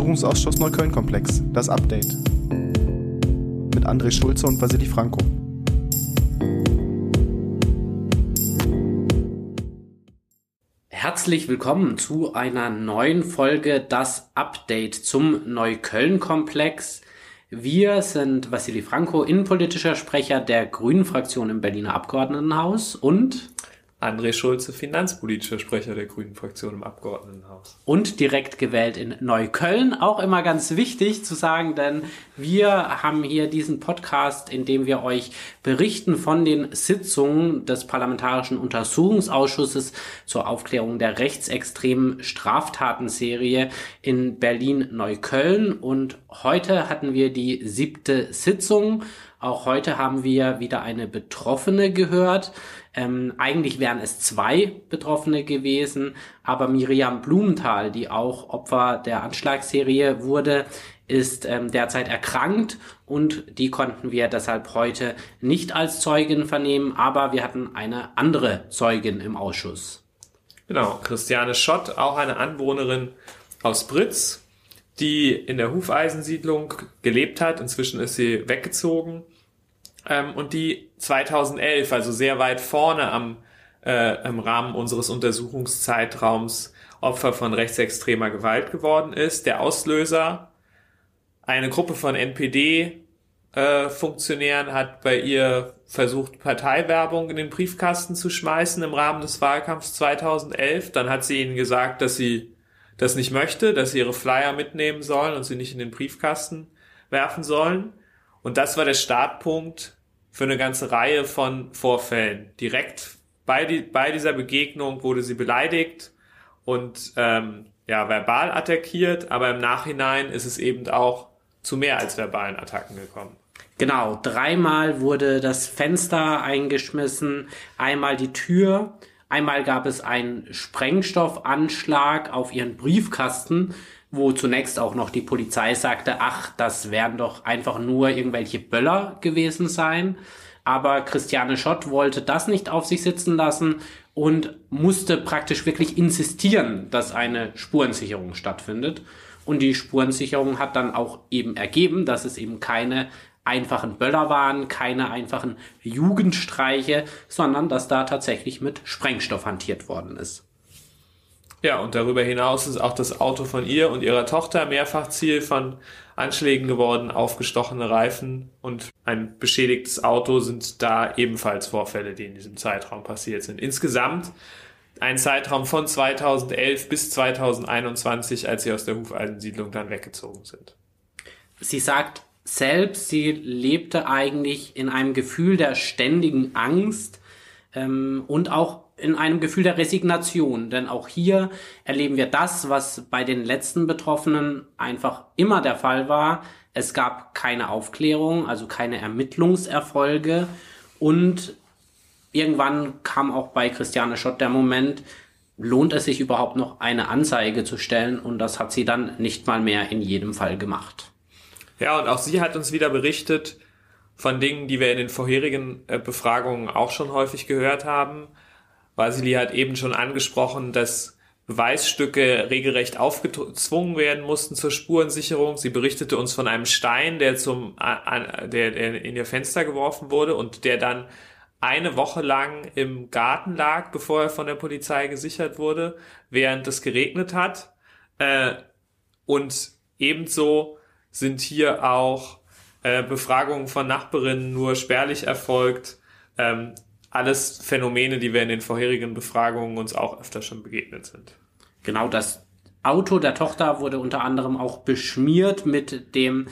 Untersuchungsausschuss Neukölln-Komplex, das Update. Mit André Schulze und Vasili Franco. Herzlich willkommen zu einer neuen Folge Das Update zum Neukölln-Komplex. Wir sind Vasili Franco, innenpolitischer Sprecher der Grünen Fraktion im Berliner Abgeordnetenhaus und André Schulze, finanzpolitischer Sprecher der Grünen Fraktion im Abgeordnetenhaus. Und direkt gewählt in Neukölln. Auch immer ganz wichtig zu sagen, denn wir haben hier diesen Podcast, in dem wir euch berichten von den Sitzungen des Parlamentarischen Untersuchungsausschusses zur Aufklärung der rechtsextremen Straftatenserie in Berlin-Neukölln. Und heute hatten wir die siebte Sitzung. Auch heute haben wir wieder eine Betroffene gehört. Ähm, eigentlich wären es zwei Betroffene gewesen, aber Miriam Blumenthal, die auch Opfer der Anschlagsserie wurde, ist ähm, derzeit erkrankt und die konnten wir deshalb heute nicht als Zeugin vernehmen, aber wir hatten eine andere Zeugin im Ausschuss. Genau, Christiane Schott, auch eine Anwohnerin aus Britz, die in der Hufeisensiedlung gelebt hat. Inzwischen ist sie weggezogen ähm, und die 2011, also sehr weit vorne am äh, im Rahmen unseres Untersuchungszeitraums Opfer von rechtsextremer Gewalt geworden ist. Der Auslöser, eine Gruppe von NPD äh, hat bei ihr versucht, Parteiwerbung in den Briefkasten zu schmeißen im Rahmen des Wahlkampfs 2011. Dann hat sie ihnen gesagt, dass sie das nicht möchte, dass sie ihre Flyer mitnehmen sollen und sie nicht in den Briefkasten werfen sollen. Und das war der Startpunkt für eine ganze Reihe von Vorfällen. Direkt bei, die, bei dieser Begegnung wurde sie beleidigt und ähm, ja, verbal attackiert, aber im Nachhinein ist es eben auch zu mehr als verbalen Attacken gekommen. Genau, dreimal wurde das Fenster eingeschmissen, einmal die Tür, einmal gab es einen Sprengstoffanschlag auf ihren Briefkasten wo zunächst auch noch die Polizei sagte, ach, das werden doch einfach nur irgendwelche Böller gewesen sein. Aber Christiane Schott wollte das nicht auf sich sitzen lassen und musste praktisch wirklich insistieren, dass eine Spurensicherung stattfindet. Und die Spurensicherung hat dann auch eben ergeben, dass es eben keine einfachen Böller waren, keine einfachen Jugendstreiche, sondern dass da tatsächlich mit Sprengstoff hantiert worden ist. Ja, und darüber hinaus ist auch das Auto von ihr und ihrer Tochter mehrfach Ziel von Anschlägen geworden, aufgestochene Reifen und ein beschädigtes Auto sind da ebenfalls Vorfälle, die in diesem Zeitraum passiert sind. Insgesamt ein Zeitraum von 2011 bis 2021, als sie aus der Hufeisensiedlung dann weggezogen sind. Sie sagt selbst, sie lebte eigentlich in einem Gefühl der ständigen Angst ähm, und auch in einem Gefühl der Resignation, denn auch hier erleben wir das, was bei den letzten Betroffenen einfach immer der Fall war. Es gab keine Aufklärung, also keine Ermittlungserfolge und irgendwann kam auch bei Christiane Schott der Moment, lohnt es sich überhaupt noch eine Anzeige zu stellen und das hat sie dann nicht mal mehr in jedem Fall gemacht. Ja, und auch sie hat uns wieder berichtet von Dingen, die wir in den vorherigen äh, Befragungen auch schon häufig gehört haben Vasili hat eben schon angesprochen, dass Beweisstücke regelrecht aufgezwungen werden mussten zur Spurensicherung. Sie berichtete uns von einem Stein, der zum, der, der in ihr Fenster geworfen wurde und der dann eine Woche lang im Garten lag, bevor er von der Polizei gesichert wurde, während es geregnet hat. Äh, und ebenso sind hier auch äh, Befragungen von Nachbarinnen nur spärlich erfolgt. Ähm, alles Phänomene, die wir in den vorherigen Befragungen uns auch öfter schon begegnet sind. Genau, das Auto der Tochter wurde unter anderem auch beschmiert mit dem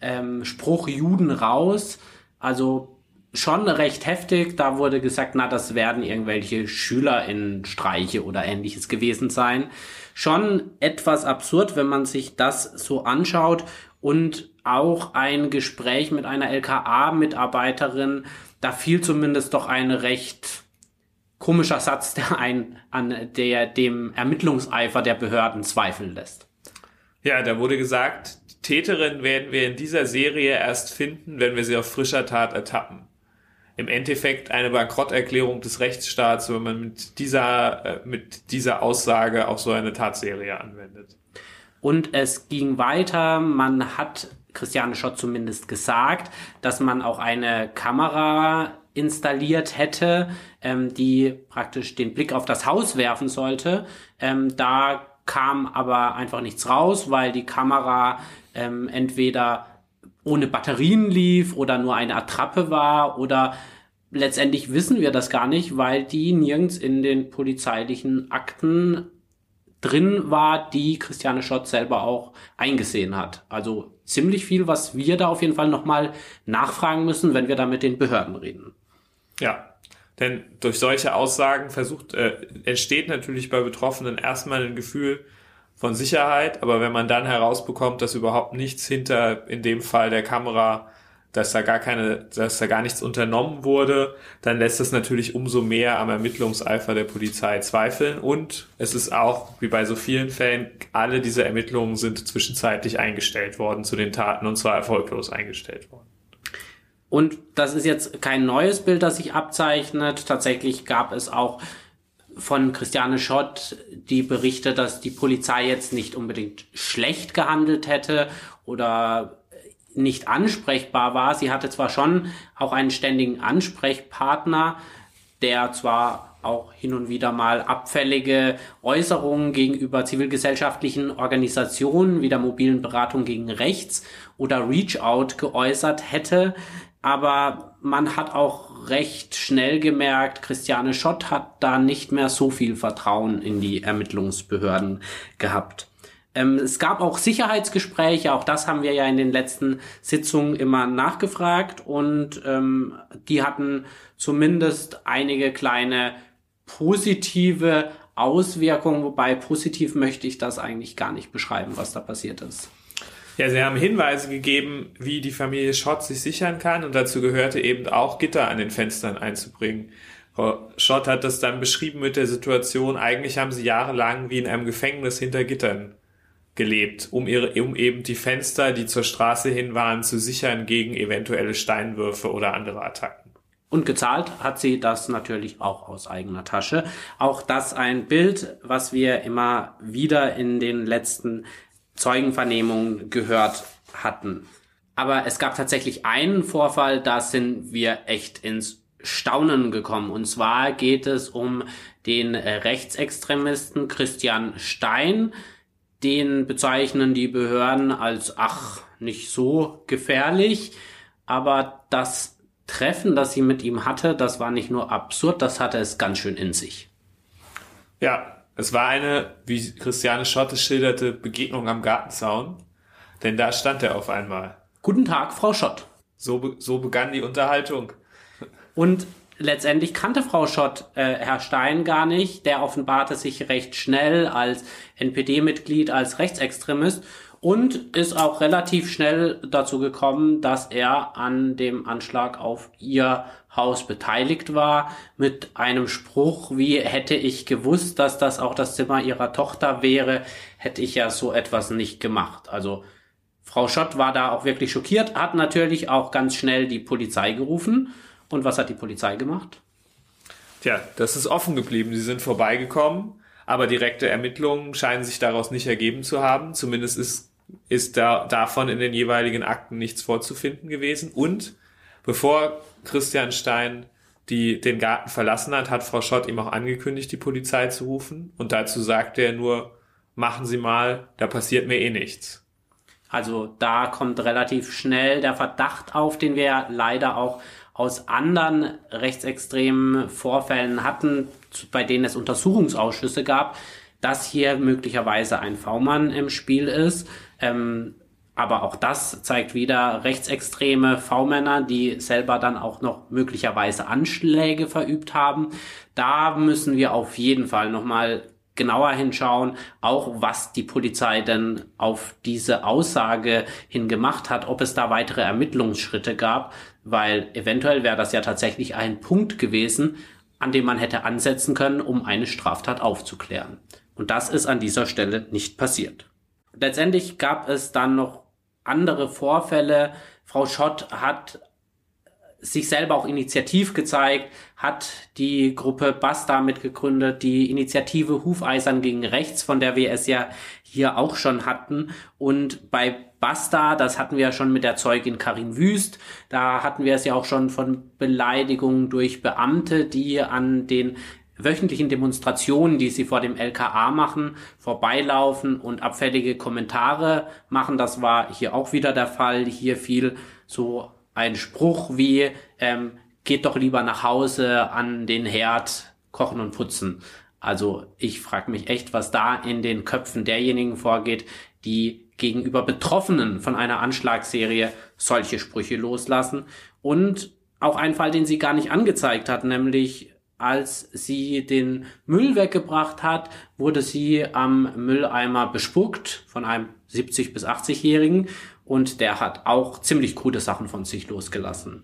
ähm, Spruch Juden raus. Also schon recht heftig. Da wurde gesagt, na, das werden irgendwelche Schüler in Streiche oder ähnliches gewesen sein. Schon etwas absurd, wenn man sich das so anschaut und auch ein Gespräch mit einer LKA-Mitarbeiterin, da fiel zumindest doch ein recht komischer Satz, der ein, an der dem Ermittlungseifer der Behörden zweifeln lässt. Ja, da wurde gesagt, Täterin werden wir in dieser Serie erst finden, wenn wir sie auf frischer Tat ertappen. Im Endeffekt eine Bankrotterklärung des Rechtsstaats, wenn man mit dieser, äh, mit dieser Aussage auch so eine Tatserie anwendet. Und es ging weiter. Man hat Christiane Schott zumindest gesagt, dass man auch eine Kamera installiert hätte, ähm, die praktisch den Blick auf das Haus werfen sollte. Ähm, da kam aber einfach nichts raus, weil die Kamera ähm, entweder ohne Batterien lief oder nur eine Attrappe war oder letztendlich wissen wir das gar nicht, weil die nirgends in den polizeilichen Akten drin war, die Christiane Schott selber auch eingesehen hat. Also ziemlich viel, was wir da auf jeden Fall nochmal nachfragen müssen, wenn wir da mit den Behörden reden. Ja, denn durch solche Aussagen versucht, äh, entsteht natürlich bei Betroffenen erstmal ein Gefühl von Sicherheit, aber wenn man dann herausbekommt, dass überhaupt nichts hinter, in dem Fall der Kamera, dass da gar keine, dass da gar nichts unternommen wurde, dann lässt es natürlich umso mehr am Ermittlungseifer der Polizei zweifeln. Und es ist auch, wie bei so vielen Fällen, alle diese Ermittlungen sind zwischenzeitlich eingestellt worden zu den Taten und zwar erfolglos eingestellt worden. Und das ist jetzt kein neues Bild, das sich abzeichnet. Tatsächlich gab es auch von Christiane Schott die Berichte, dass die Polizei jetzt nicht unbedingt schlecht gehandelt hätte oder nicht ansprechbar war. Sie hatte zwar schon auch einen ständigen Ansprechpartner, der zwar auch hin und wieder mal abfällige Äußerungen gegenüber zivilgesellschaftlichen Organisationen wie der mobilen Beratung gegen Rechts oder Reach Out geäußert hätte, aber man hat auch recht schnell gemerkt, Christiane Schott hat da nicht mehr so viel Vertrauen in die Ermittlungsbehörden gehabt. Ähm, es gab auch Sicherheitsgespräche, auch das haben wir ja in den letzten Sitzungen immer nachgefragt und ähm, die hatten zumindest einige kleine positive Auswirkungen, wobei positiv möchte ich das eigentlich gar nicht beschreiben, was da passiert ist. Ja, sie haben Hinweise gegeben, wie die Familie Schott sich sichern kann und dazu gehörte eben auch Gitter an den Fenstern einzubringen. Frau Schott hat das dann beschrieben mit der Situation, eigentlich haben sie jahrelang wie in einem Gefängnis hinter Gittern gelebt, um, ihre, um eben die Fenster, die zur Straße hin waren, zu sichern gegen eventuelle Steinwürfe oder andere Attacken. Und gezahlt hat sie das natürlich auch aus eigener Tasche. Auch das ein Bild, was wir immer wieder in den letzten Zeugenvernehmungen gehört hatten. Aber es gab tatsächlich einen Vorfall, da sind wir echt ins Staunen gekommen. Und zwar geht es um den Rechtsextremisten Christian Stein. Den bezeichnen die Behörden als, ach, nicht so gefährlich. Aber das Treffen, das sie mit ihm hatte, das war nicht nur absurd, das hatte es ganz schön in sich. Ja, es war eine, wie Christiane Schott es schilderte, Begegnung am Gartenzaun. Denn da stand er auf einmal. Guten Tag, Frau Schott. So, so begann die Unterhaltung. Und letztendlich kannte Frau Schott äh, Herr Stein gar nicht. Der offenbarte sich recht schnell als NPD-Mitglied, als Rechtsextremist und ist auch relativ schnell dazu gekommen, dass er an dem Anschlag auf ihr Haus beteiligt war, mit einem Spruch wie hätte ich gewusst, dass das auch das Zimmer ihrer Tochter wäre, hätte ich ja so etwas nicht gemacht. Also Frau Schott war da auch wirklich schockiert, hat natürlich auch ganz schnell die Polizei gerufen. Und was hat die Polizei gemacht? Tja, das ist offen geblieben. Sie sind vorbeigekommen, aber direkte Ermittlungen scheinen sich daraus nicht ergeben zu haben. Zumindest ist, ist da, davon in den jeweiligen Akten nichts vorzufinden gewesen. Und bevor Christian Stein die den Garten verlassen hat, hat Frau Schott ihm auch angekündigt, die Polizei zu rufen. Und dazu sagte er nur, machen Sie mal, da passiert mir eh nichts. Also da kommt relativ schnell der Verdacht auf, den wir leider auch aus anderen rechtsextremen Vorfällen hatten, bei denen es Untersuchungsausschüsse gab, dass hier möglicherweise ein V-Mann im Spiel ist. Ähm, aber auch das zeigt wieder rechtsextreme V-Männer, die selber dann auch noch möglicherweise Anschläge verübt haben. Da müssen wir auf jeden Fall nochmal genauer hinschauen, auch was die Polizei denn auf diese Aussage hin gemacht hat, ob es da weitere Ermittlungsschritte gab, weil eventuell wäre das ja tatsächlich ein Punkt gewesen, an dem man hätte ansetzen können, um eine Straftat aufzuklären. Und das ist an dieser Stelle nicht passiert. Letztendlich gab es dann noch andere Vorfälle. Frau Schott hat sich selber auch initiativ gezeigt, hat die Gruppe Basta mitgegründet, die Initiative Hufeisern gegen Rechts, von der wir es ja hier auch schon hatten. Und bei Basta, das hatten wir ja schon mit der Zeugin Karin Wüst, da hatten wir es ja auch schon von Beleidigungen durch Beamte, die an den wöchentlichen Demonstrationen, die sie vor dem LKA machen, vorbeilaufen und abfällige Kommentare machen. Das war hier auch wieder der Fall. Hier fiel so ein Spruch wie, ähm, geht doch lieber nach Hause an den Herd, kochen und putzen. Also ich frage mich echt, was da in den Köpfen derjenigen vorgeht, die gegenüber Betroffenen von einer Anschlagsserie solche Sprüche loslassen. Und auch ein Fall, den sie gar nicht angezeigt hat, nämlich als sie den Müll weggebracht hat, wurde sie am Mülleimer bespuckt von einem 70 bis 80-Jährigen und der hat auch ziemlich krude Sachen von sich losgelassen.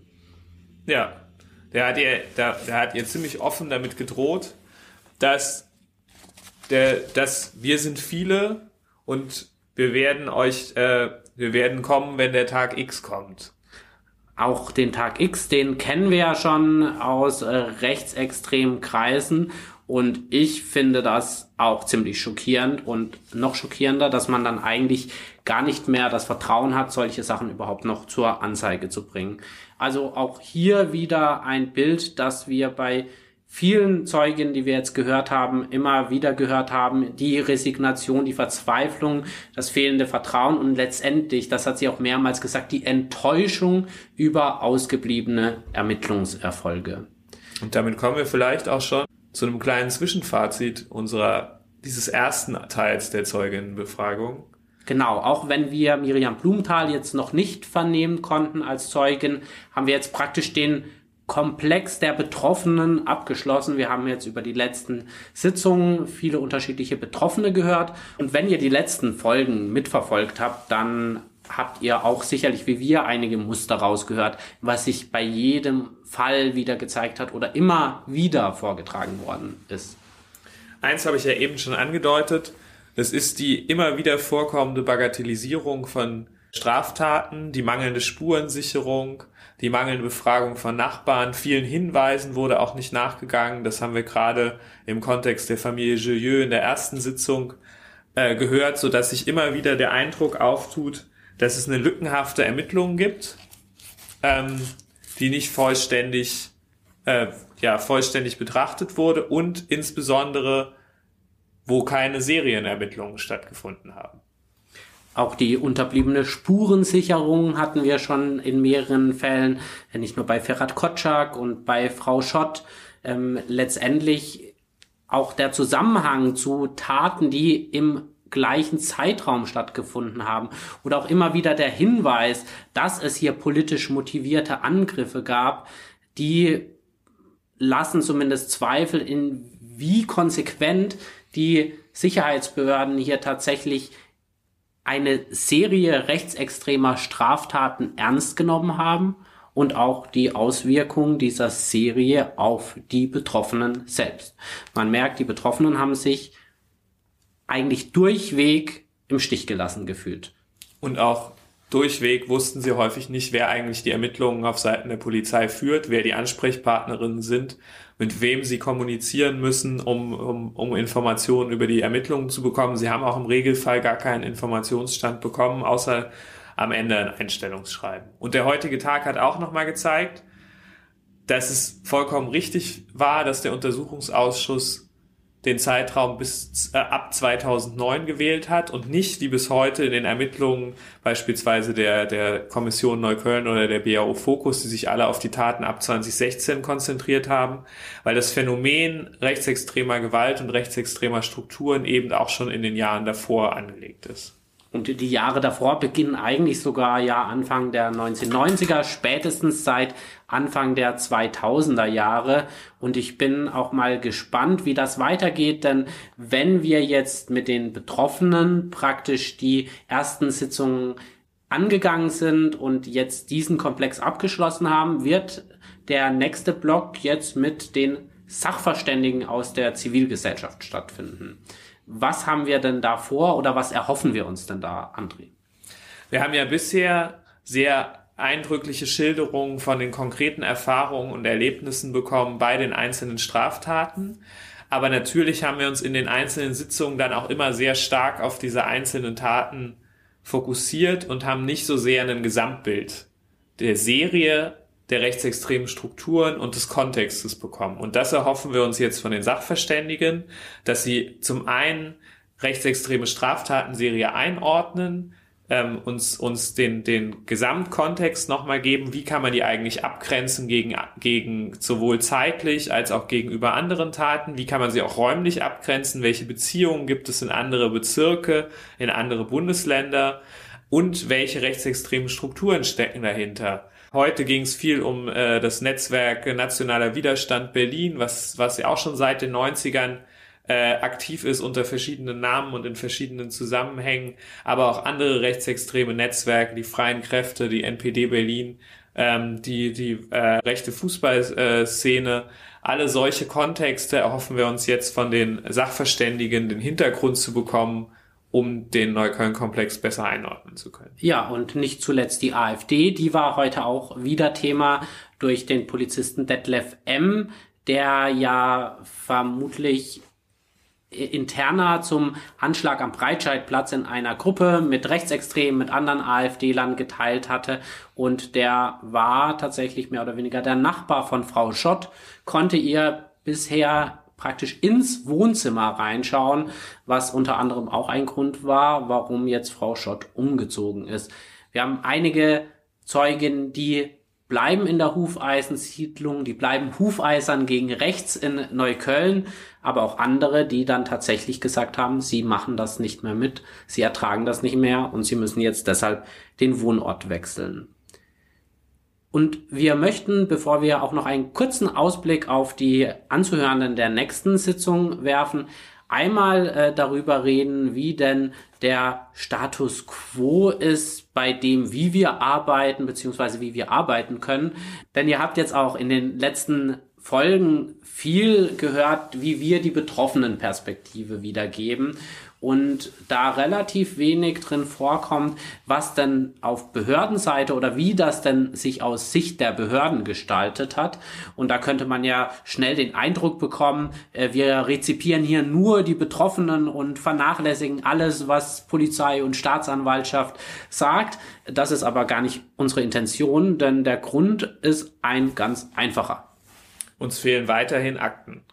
Ja, der hat ihr, der, der hat ihr ziemlich offen damit gedroht, dass, der, dass wir sind viele und wir werden euch, äh, wir werden kommen, wenn der Tag X kommt. Auch den Tag X, den kennen wir ja schon aus äh, rechtsextremen Kreisen. Und ich finde das auch ziemlich schockierend und noch schockierender, dass man dann eigentlich gar nicht mehr das Vertrauen hat, solche Sachen überhaupt noch zur Anzeige zu bringen. Also auch hier wieder ein Bild, das wir bei vielen Zeugen, die wir jetzt gehört haben, immer wieder gehört haben, die Resignation, die Verzweiflung, das fehlende Vertrauen und letztendlich, das hat sie auch mehrmals gesagt, die Enttäuschung über ausgebliebene Ermittlungserfolge. Und damit kommen wir vielleicht auch schon zu einem kleinen Zwischenfazit unserer dieses ersten Teils der Zeuginnenbefragung. Genau, auch wenn wir Miriam Blumenthal jetzt noch nicht vernehmen konnten als Zeugin, haben wir jetzt praktisch den Komplex der Betroffenen abgeschlossen. Wir haben jetzt über die letzten Sitzungen viele unterschiedliche Betroffene gehört. Und wenn ihr die letzten Folgen mitverfolgt habt, dann habt ihr auch sicherlich wie wir einige Muster rausgehört, was sich bei jedem Fall wieder gezeigt hat oder immer wieder vorgetragen worden ist. Eins habe ich ja eben schon angedeutet. Das ist die immer wieder vorkommende Bagatellisierung von Straftaten, die mangelnde Spurensicherung, die mangelnde Befragung von Nachbarn, vielen Hinweisen wurde auch nicht nachgegangen. Das haben wir gerade im Kontext der Familie Jolieu in der ersten Sitzung äh, gehört, so dass sich immer wieder der Eindruck auftut, dass es eine lückenhafte Ermittlung gibt, ähm, die nicht vollständig, äh, ja, vollständig betrachtet wurde und insbesondere, wo keine Serienermittlungen stattgefunden haben. Auch die unterbliebene Spurensicherung hatten wir schon in mehreren Fällen, äh, nicht nur bei Ferhat Kotschak und bei Frau Schott. Ähm, letztendlich auch der Zusammenhang zu Taten, die im gleichen Zeitraum stattgefunden haben. Oder auch immer wieder der Hinweis, dass es hier politisch motivierte Angriffe gab, die lassen zumindest Zweifel in wie konsequent die Sicherheitsbehörden hier tatsächlich eine Serie rechtsextremer Straftaten ernst genommen haben und auch die Auswirkungen dieser Serie auf die Betroffenen selbst. Man merkt, die Betroffenen haben sich eigentlich durchweg im Stich gelassen gefühlt. Und auch durchweg wussten sie häufig nicht, wer eigentlich die Ermittlungen auf Seiten der Polizei führt, wer die Ansprechpartnerinnen sind, mit wem sie kommunizieren müssen, um, um, um Informationen über die Ermittlungen zu bekommen. Sie haben auch im Regelfall gar keinen Informationsstand bekommen, außer am Ende ein Einstellungsschreiben. Und der heutige Tag hat auch nochmal gezeigt, dass es vollkommen richtig war, dass der Untersuchungsausschuss den Zeitraum bis äh, ab 2009 gewählt hat und nicht wie bis heute in den Ermittlungen beispielsweise der, der Kommission Neukölln oder der BAO Fokus, die sich alle auf die Taten ab 2016 konzentriert haben, weil das Phänomen rechtsextremer Gewalt und rechtsextremer Strukturen eben auch schon in den Jahren davor angelegt ist. Und die Jahre davor beginnen eigentlich sogar ja Anfang der 1990er, spätestens seit Anfang der 2000er Jahre. Und ich bin auch mal gespannt, wie das weitergeht, denn wenn wir jetzt mit den Betroffenen praktisch die ersten Sitzungen angegangen sind und jetzt diesen Komplex abgeschlossen haben, wird der nächste Block jetzt mit den Sachverständigen aus der Zivilgesellschaft stattfinden. Was haben wir denn da vor oder was erhoffen wir uns denn da, André? Wir haben ja bisher sehr eindrückliche Schilderungen von den konkreten Erfahrungen und Erlebnissen bekommen bei den einzelnen Straftaten. Aber natürlich haben wir uns in den einzelnen Sitzungen dann auch immer sehr stark auf diese einzelnen Taten fokussiert und haben nicht so sehr ein Gesamtbild der Serie der rechtsextremen Strukturen und des Kontextes bekommen. Und das erhoffen wir uns jetzt von den Sachverständigen, dass sie zum einen rechtsextreme Straftatenserie einordnen, ähm, uns, uns den, den Gesamtkontext nochmal geben, wie kann man die eigentlich abgrenzen gegen, gegen sowohl zeitlich als auch gegenüber anderen Taten, wie kann man sie auch räumlich abgrenzen, welche Beziehungen gibt es in andere Bezirke, in andere Bundesländer und welche rechtsextremen Strukturen stecken dahinter. Heute ging es viel um äh, das Netzwerk Nationaler Widerstand Berlin, was, was ja auch schon seit den 90ern äh, aktiv ist unter verschiedenen Namen und in verschiedenen Zusammenhängen, aber auch andere rechtsextreme Netzwerke, die Freien Kräfte, die NPD Berlin, ähm, die, die äh, rechte Fußballszene, alle solche Kontexte erhoffen wir uns jetzt von den Sachverständigen, den Hintergrund zu bekommen, um den Neukölln-Komplex besser einordnen zu können. Ja, und nicht zuletzt die AfD, die war heute auch wieder Thema durch den Polizisten Detlef M., der ja vermutlich interner zum Anschlag am Breitscheidplatz in einer Gruppe mit Rechtsextremen, mit anderen AfD-Lern geteilt hatte. Und der war tatsächlich mehr oder weniger der Nachbar von Frau Schott, konnte ihr bisher praktisch ins Wohnzimmer reinschauen, was unter anderem auch ein Grund war, warum jetzt Frau Schott umgezogen ist. Wir haben einige Zeugen, die bleiben in der Hufeisensiedlung, die bleiben Hufeisern gegen rechts in Neukölln, aber auch andere, die dann tatsächlich gesagt haben, sie machen das nicht mehr mit, sie ertragen das nicht mehr und sie müssen jetzt deshalb den Wohnort wechseln. Und wir möchten, bevor wir auch noch einen kurzen Ausblick auf die Anzuhörenden der nächsten Sitzung werfen, einmal äh, darüber reden, wie denn der Status quo ist bei dem, wie wir arbeiten, beziehungsweise wie wir arbeiten können. Denn ihr habt jetzt auch in den letzten Folgen viel gehört, wie wir die betroffenen Perspektive wiedergeben und da relativ wenig drin vorkommt, was denn auf Behördenseite oder wie das denn sich aus Sicht der Behörden gestaltet hat. Und da könnte man ja schnell den Eindruck bekommen, äh, wir rezipieren hier nur die Betroffenen und vernachlässigen alles, was Polizei und Staatsanwaltschaft sagt. Das ist aber gar nicht unsere Intention, denn der Grund ist ein ganz einfacher. Uns fehlen weiterhin Akten.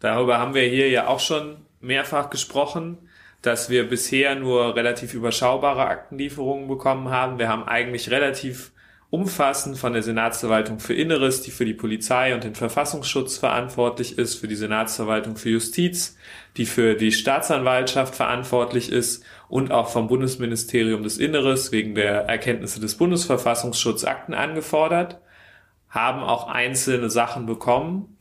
Darüber haben wir hier ja auch schon mehrfach gesprochen dass wir bisher nur relativ überschaubare Aktenlieferungen bekommen haben. Wir haben eigentlich relativ umfassend von der Senatsverwaltung für Inneres, die für die Polizei und den Verfassungsschutz verantwortlich ist, für die Senatsverwaltung für Justiz, die für die Staatsanwaltschaft verantwortlich ist und auch vom Bundesministerium des Inneres wegen der Erkenntnisse des Bundesverfassungsschutzes Akten angefordert, haben auch einzelne Sachen bekommen,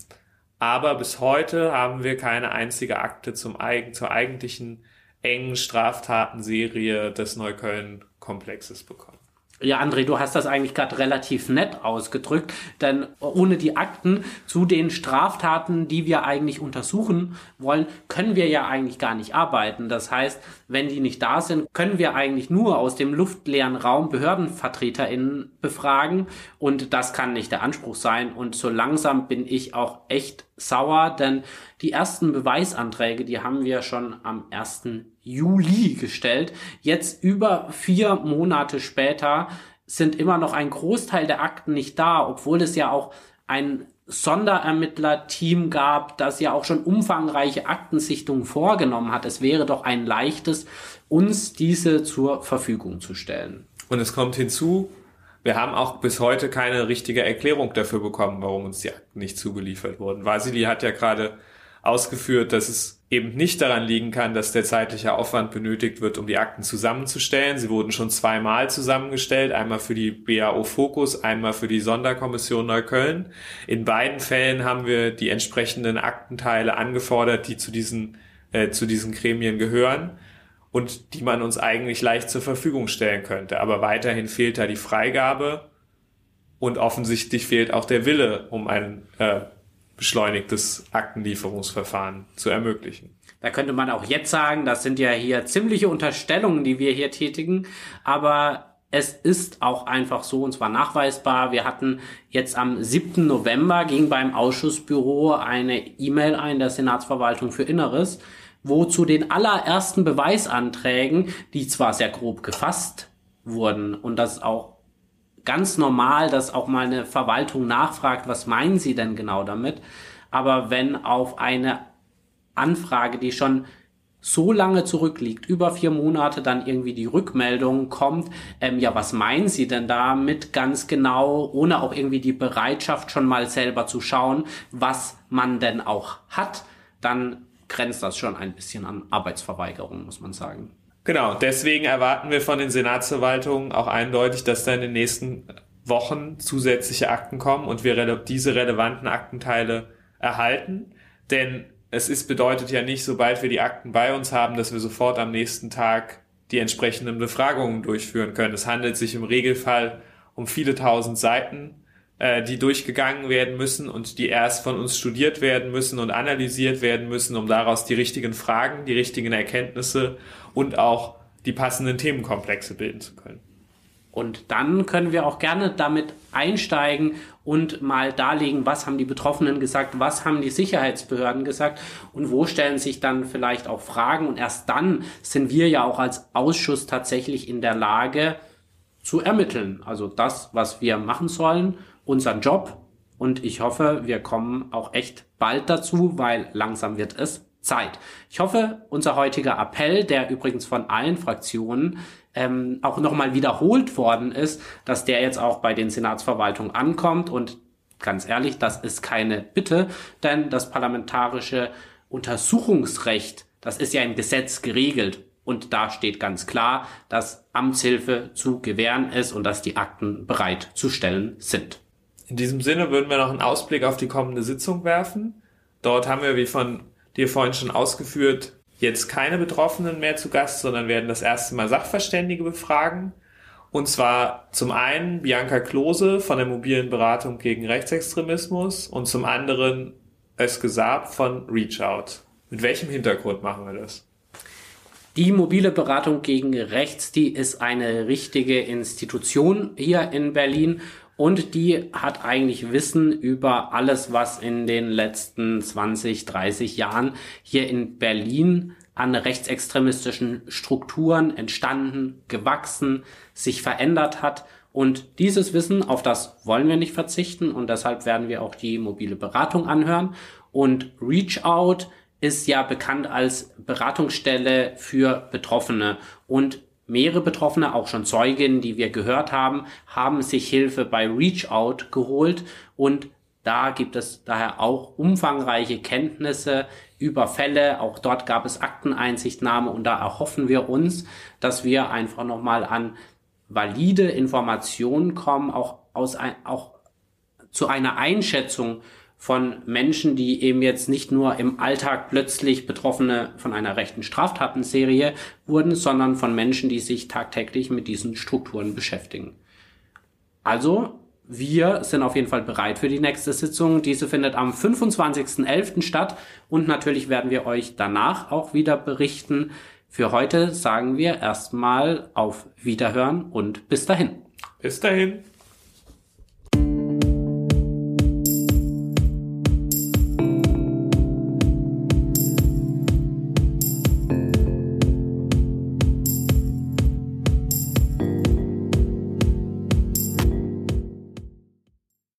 aber bis heute haben wir keine einzige Akte zum, zur eigentlichen engen Straftatenserie des Neukölln-Komplexes bekommen. Ja, André, du hast das eigentlich gerade relativ nett ausgedrückt, denn ohne die Akten zu den Straftaten, die wir eigentlich untersuchen wollen, können wir ja eigentlich gar nicht arbeiten. Das heißt, wenn die nicht da sind, können wir eigentlich nur aus dem luftleeren Raum BehördenvertreterInnen befragen und das kann nicht der Anspruch sein und so langsam bin ich auch echt sauer, denn die ersten Beweisanträge, die haben wir schon am 1. Juli gestellt. Jetzt über vier Monate später sind immer noch ein Großteil der Akten nicht da, obwohl es ja auch ein Sonderermittlerteam gab, das ja auch schon umfangreiche Aktensichtungen vorgenommen hat. Es wäre doch ein leichtes, uns diese zur Verfügung zu stellen. Und es kommt hinzu, wir haben auch bis heute keine richtige Erklärung dafür bekommen, warum uns die Akten nicht zugeliefert wurden. Vasili hat ja gerade ausgeführt, dass es eben nicht daran liegen kann, dass der zeitliche Aufwand benötigt wird, um die Akten zusammenzustellen. Sie wurden schon zweimal zusammengestellt, einmal für die BAO Fokus, einmal für die Sonderkommission Neukölln. In beiden Fällen haben wir die entsprechenden Aktenteile angefordert, die zu diesen, äh, zu diesen Gremien gehören und die man uns eigentlich leicht zur Verfügung stellen könnte. Aber weiterhin fehlt da die Freigabe und offensichtlich fehlt auch der Wille, um ein äh, beschleunigtes Aktenlieferungsverfahren zu ermöglichen. Da könnte man auch jetzt sagen, das sind ja hier ziemliche Unterstellungen, die wir hier tätigen, aber es ist auch einfach so, und zwar nachweisbar. Wir hatten jetzt am 7. November ging beim Ausschussbüro eine E-Mail ein der Senatsverwaltung für Inneres, wo zu den allerersten Beweisanträgen, die zwar sehr grob gefasst wurden und das auch ganz normal, dass auch mal eine Verwaltung nachfragt, was meinen Sie denn genau damit? Aber wenn auf eine Anfrage, die schon so lange zurückliegt, über vier Monate dann irgendwie die Rückmeldung kommt, ähm, ja, was meinen Sie denn damit ganz genau, ohne auch irgendwie die Bereitschaft schon mal selber zu schauen, was man denn auch hat, dann grenzt das schon ein bisschen an Arbeitsverweigerung, muss man sagen. Genau, deswegen erwarten wir von den Senatsverwaltungen auch eindeutig, dass da in den nächsten Wochen zusätzliche Akten kommen und wir diese relevanten Aktenteile erhalten. Denn es ist, bedeutet ja nicht, sobald wir die Akten bei uns haben, dass wir sofort am nächsten Tag die entsprechenden Befragungen durchführen können. Es handelt sich im Regelfall um viele tausend Seiten, äh, die durchgegangen werden müssen und die erst von uns studiert werden müssen und analysiert werden müssen, um daraus die richtigen Fragen, die richtigen Erkenntnisse und auch die passenden Themenkomplexe bilden zu können. Und dann können wir auch gerne damit einsteigen und mal darlegen, was haben die Betroffenen gesagt, was haben die Sicherheitsbehörden gesagt und wo stellen sich dann vielleicht auch Fragen. Und erst dann sind wir ja auch als Ausschuss tatsächlich in der Lage zu ermitteln. Also das, was wir machen sollen, unseren Job. Und ich hoffe, wir kommen auch echt bald dazu, weil langsam wird es Zeit. Ich hoffe, unser heutiger Appell, der übrigens von allen Fraktionen ähm, auch nochmal wiederholt worden ist, dass der jetzt auch bei den Senatsverwaltungen ankommt. Und ganz ehrlich, das ist keine Bitte, denn das parlamentarische Untersuchungsrecht, das ist ja im Gesetz geregelt. Und da steht ganz klar, dass Amtshilfe zu gewähren ist und dass die Akten bereitzustellen sind. In diesem Sinne würden wir noch einen Ausblick auf die kommende Sitzung werfen. Dort haben wir, wie von dir vorhin schon ausgeführt, jetzt keine Betroffenen mehr zu Gast, sondern werden das erste Mal Sachverständige befragen. Und zwar zum einen Bianca Klose von der mobilen Beratung gegen Rechtsextremismus und zum anderen Özge Saab von Reach Out. Mit welchem Hintergrund machen wir das? Die mobile Beratung gegen Rechts, die ist eine richtige Institution hier in Berlin und die hat eigentlich Wissen über alles, was in den letzten 20, 30 Jahren hier in Berlin an rechtsextremistischen Strukturen entstanden, gewachsen, sich verändert hat. Und dieses Wissen, auf das wollen wir nicht verzichten und deshalb werden wir auch die mobile Beratung anhören. Und Reach Out ist ja bekannt als Beratungsstelle für Betroffene und Mehrere Betroffene, auch schon Zeuginnen, die wir gehört haben, haben sich Hilfe bei Reach Out geholt und da gibt es daher auch umfangreiche Kenntnisse über Fälle. Auch dort gab es Akteneinsichtnahme und da erhoffen wir uns, dass wir einfach nochmal an valide Informationen kommen, auch aus ein, auch zu einer Einschätzung von Menschen, die eben jetzt nicht nur im Alltag plötzlich Betroffene von einer rechten Straftatenserie wurden, sondern von Menschen, die sich tagtäglich mit diesen Strukturen beschäftigen. Also, wir sind auf jeden Fall bereit für die nächste Sitzung. Diese findet am 25.11. statt und natürlich werden wir euch danach auch wieder berichten. Für heute sagen wir erstmal auf Wiederhören und bis dahin. Bis dahin.